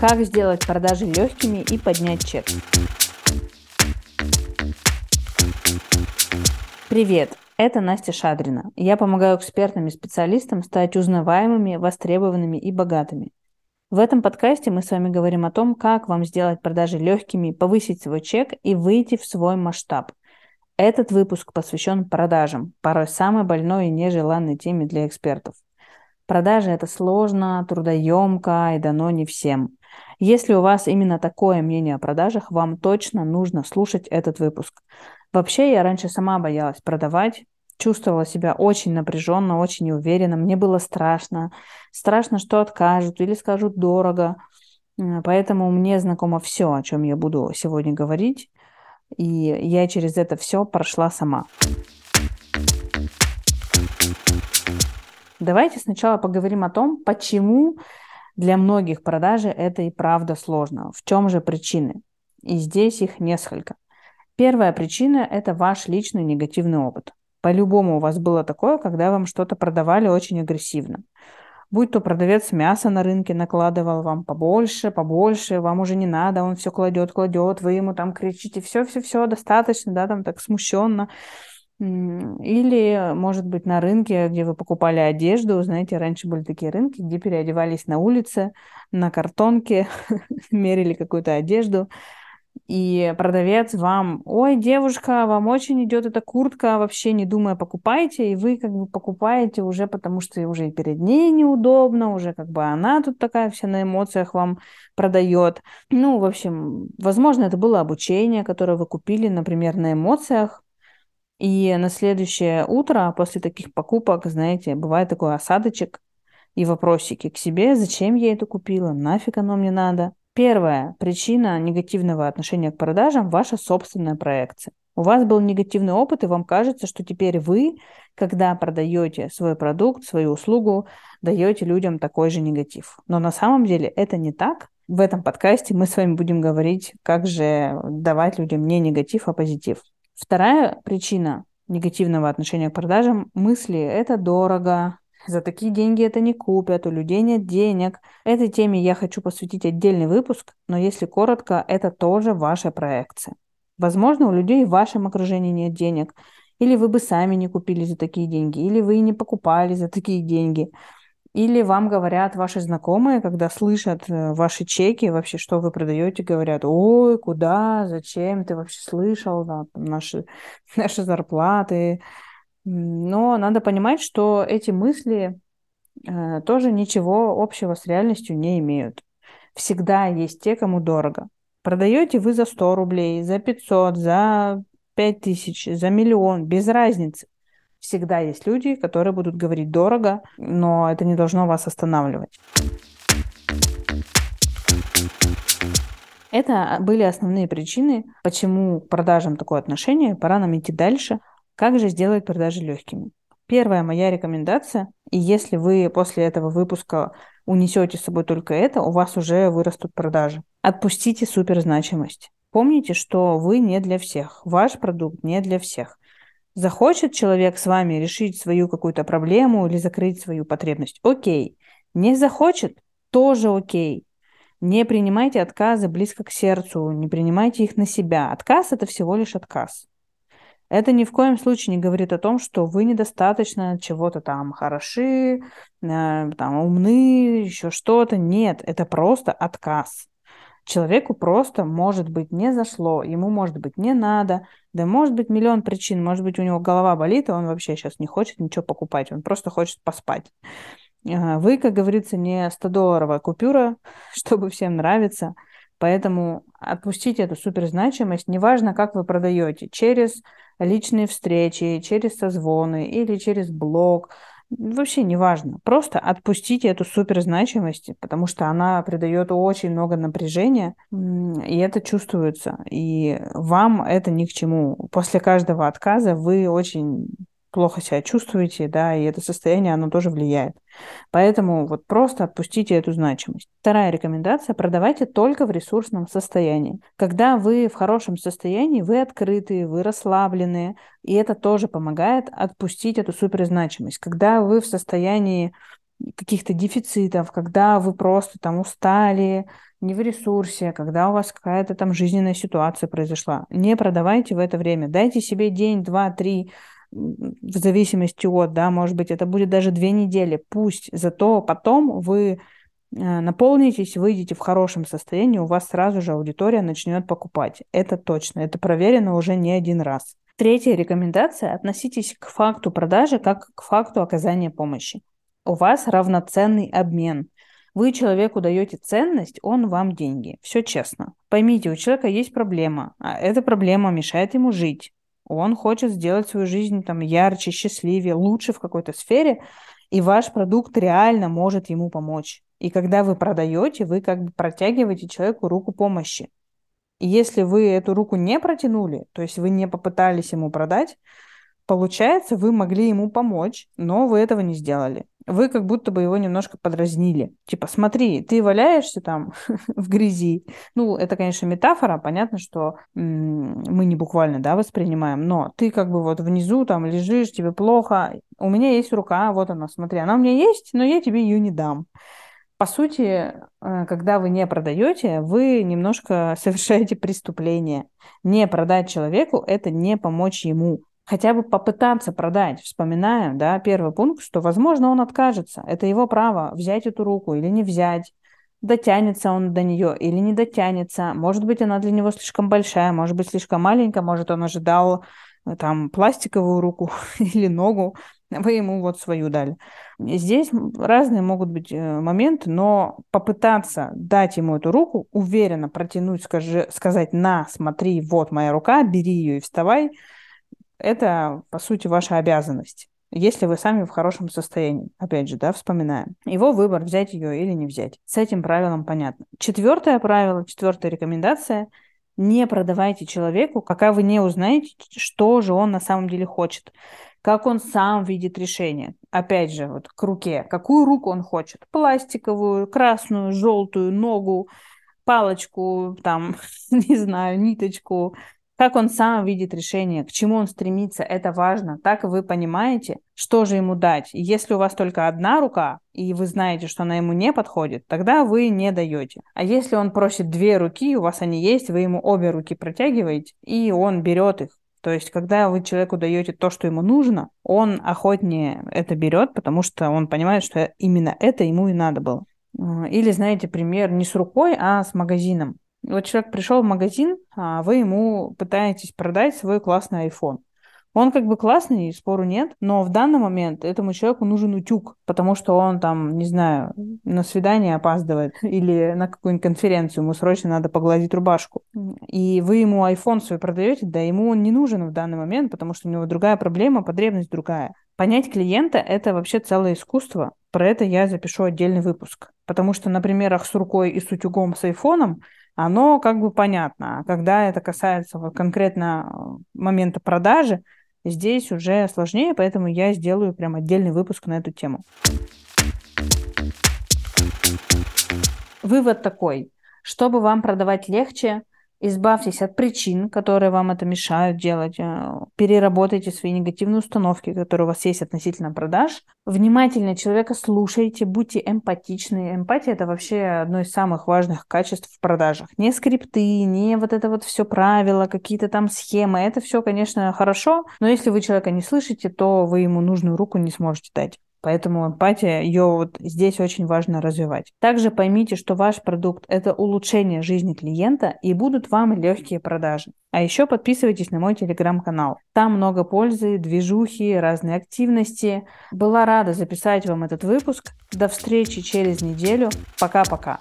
Как сделать продажи легкими и поднять чек? Привет, это Настя Шадрина. Я помогаю экспертным и специалистам стать узнаваемыми, востребованными и богатыми. В этом подкасте мы с вами говорим о том, как вам сделать продажи легкими, повысить свой чек и выйти в свой масштаб. Этот выпуск посвящен продажам, порой самой больной и нежеланной теме для экспертов. Продажи – это сложно, трудоемко и дано не всем. Если у вас именно такое мнение о продажах, вам точно нужно слушать этот выпуск. Вообще, я раньше сама боялась продавать, чувствовала себя очень напряженно, очень неуверенно. Мне было страшно. Страшно, что откажут или скажут дорого. Поэтому мне знакомо все, о чем я буду сегодня говорить. И я через это все прошла сама. Давайте сначала поговорим о том, почему для многих продажи это и правда сложно. В чем же причины? И здесь их несколько. Первая причина – это ваш личный негативный опыт. По-любому у вас было такое, когда вам что-то продавали очень агрессивно. Будь то продавец мяса на рынке накладывал вам побольше, побольше, вам уже не надо, он все кладет, кладет, вы ему там кричите, все-все-все, достаточно, да, там так смущенно. Или, может быть, на рынке, где вы покупали одежду, знаете, раньше были такие рынки, где переодевались на улице, на картонке, мерили какую-то одежду, и продавец вам, ой, девушка, вам очень идет эта куртка, вообще не думая покупайте, и вы как бы покупаете уже, потому что уже и перед ней неудобно, уже как бы она тут такая вся на эмоциях вам продает. Ну, в общем, возможно, это было обучение, которое вы купили, например, на эмоциях, и на следующее утро после таких покупок, знаете, бывает такой осадочек и вопросики к себе, зачем я это купила, нафиг оно мне надо. Первая причина негативного отношения к продажам – ваша собственная проекция. У вас был негативный опыт, и вам кажется, что теперь вы, когда продаете свой продукт, свою услугу, даете людям такой же негатив. Но на самом деле это не так. В этом подкасте мы с вами будем говорить, как же давать людям не негатив, а позитив. Вторая причина негативного отношения к продажам – мысли – это дорого, за такие деньги это не купят, у людей нет денег. Этой теме я хочу посвятить отдельный выпуск, но если коротко, это тоже ваша проекция. Возможно, у людей в вашем окружении нет денег, или вы бы сами не купили за такие деньги, или вы не покупали за такие деньги. Или вам говорят ваши знакомые, когда слышат э, ваши чеки, вообще, что вы продаете, говорят, ой, куда, зачем, ты вообще слышал да, наши, наши зарплаты, но надо понимать, что эти мысли э, тоже ничего общего с реальностью не имеют. Всегда есть те, кому дорого. Продаете вы за 100 рублей, за 500, за 5000, за миллион, без разницы. Всегда есть люди, которые будут говорить дорого, но это не должно вас останавливать. Это были основные причины, почему к продажам такое отношение. Пора нам идти дальше. Как же сделать продажи легкими? Первая моя рекомендация, и если вы после этого выпуска унесете с собой только это, у вас уже вырастут продажи. Отпустите суперзначимость. Помните, что вы не для всех, ваш продукт не для всех. Захочет человек с вами решить свою какую-то проблему или закрыть свою потребность? Окей. Не захочет? Тоже окей. Не принимайте отказы близко к сердцу, не принимайте их на себя. Отказ – это всего лишь отказ. Это ни в коем случае не говорит о том, что вы недостаточно чего-то там хороши, э, там умны, еще что-то. Нет, это просто отказ. Человеку просто, может быть, не зашло, ему, может быть, не надо, да может быть миллион причин, может быть, у него голова болит, и он вообще сейчас не хочет ничего покупать, он просто хочет поспать. Э, вы, как говорится, не 100-долларовая купюра, чтобы всем нравиться, поэтому отпустите эту суперзначимость, неважно, как вы продаете, через личные встречи, через созвоны или через блог. Вообще не важно. Просто отпустите эту суперзначимость, потому что она придает очень много напряжения, и это чувствуется. И вам это ни к чему. После каждого отказа вы очень плохо себя чувствуете, да, и это состояние, оно тоже влияет. Поэтому вот просто отпустите эту значимость. Вторая рекомендация – продавайте только в ресурсном состоянии. Когда вы в хорошем состоянии, вы открытые, вы расслабленные, и это тоже помогает отпустить эту суперзначимость. Когда вы в состоянии каких-то дефицитов, когда вы просто там устали, не в ресурсе, когда у вас какая-то там жизненная ситуация произошла. Не продавайте в это время. Дайте себе день, два, три, в зависимости от, да, может быть, это будет даже две недели. Пусть, зато потом вы э, наполнитесь, выйдете в хорошем состоянии, у вас сразу же аудитория начнет покупать. Это точно, это проверено уже не один раз. Третья рекомендация – относитесь к факту продажи как к факту оказания помощи. У вас равноценный обмен. Вы человеку даете ценность, он вам деньги. Все честно. Поймите, у человека есть проблема, а эта проблема мешает ему жить. Он хочет сделать свою жизнь там ярче, счастливее, лучше в какой-то сфере, и ваш продукт реально может ему помочь. И когда вы продаете, вы как бы протягиваете человеку руку помощи. И если вы эту руку не протянули, то есть вы не попытались ему продать, получается, вы могли ему помочь, но вы этого не сделали вы как будто бы его немножко подразнили. Типа, смотри, ты валяешься там в грязи. Ну, это, конечно, метафора. Понятно, что мы не буквально, да, воспринимаем. Но ты как бы вот внизу там лежишь, тебе плохо. У меня есть рука, вот она, смотри. Она у меня есть, но я тебе ее не дам. По сути, э, когда вы не продаете, вы немножко совершаете преступление. Не продать человеку – это не помочь ему хотя бы попытаться продать. Вспоминаем, да, первый пункт, что, возможно, он откажется. Это его право взять эту руку или не взять. Дотянется он до нее или не дотянется. Может быть, она для него слишком большая, может быть, слишком маленькая, может, он ожидал э, там пластиковую руку или ногу, вы ему вот свою дали. Здесь разные могут быть э, моменты, но попытаться дать ему эту руку, уверенно протянуть, скажи, сказать, на, смотри, вот моя рука, бери ее и вставай – это, по сути, ваша обязанность. Если вы сами в хорошем состоянии, опять же, да, вспоминаем. Его выбор, взять ее или не взять. С этим правилом понятно. Четвертое правило, четвертая рекомендация – не продавайте человеку, пока вы не узнаете, что же он на самом деле хочет, как он сам видит решение. Опять же, вот к руке. Какую руку он хочет? Пластиковую, красную, желтую, ногу, палочку, там, не знаю, ниточку, как он сам видит решение, к чему он стремится, это важно. Так вы понимаете, что же ему дать. Если у вас только одна рука, и вы знаете, что она ему не подходит, тогда вы не даете. А если он просит две руки, у вас они есть, вы ему обе руки протягиваете, и он берет их. То есть, когда вы человеку даете то, что ему нужно, он охотнее это берет, потому что он понимает, что именно это ему и надо было. Или, знаете, пример не с рукой, а с магазином. Вот человек пришел в магазин, а вы ему пытаетесь продать свой классный iPhone. Он как бы классный, спору нет, но в данный момент этому человеку нужен утюг, потому что он там, не знаю, на свидание опаздывает или на какую-нибудь конференцию, ему срочно надо погладить рубашку. И вы ему iPhone свой продаете, да ему он не нужен в данный момент, потому что у него другая проблема, потребность другая. Понять клиента – это вообще целое искусство. Про это я запишу отдельный выпуск. Потому что на примерах с рукой и с утюгом с айфоном оно как бы понятно. А когда это касается вот конкретно э, момента продажи, здесь уже сложнее, поэтому я сделаю прям отдельный выпуск на эту тему. Вывод такой. Чтобы вам продавать легче, Избавьтесь от причин, которые вам это мешают делать. Э, переработайте свои негативные установки, которые у вас есть относительно продаж. Внимательно человека слушайте, будьте эмпатичны. Эмпатия – это вообще одно из самых важных качеств в продажах. Не скрипты, не вот это вот все правила, какие-то там схемы. Это все, конечно, хорошо, но если вы человека не слышите, то вы ему нужную руку не сможете дать. Поэтому эмпатия, ее вот здесь очень важно развивать. Также поймите, что ваш продукт – это улучшение жизни клиента и будут вам легкие продажи. А еще подписывайтесь на мой телеграм-канал. Там много пользы, движухи, разные активности. Была рада записать вам этот выпуск. До встречи через неделю. Пока-пока.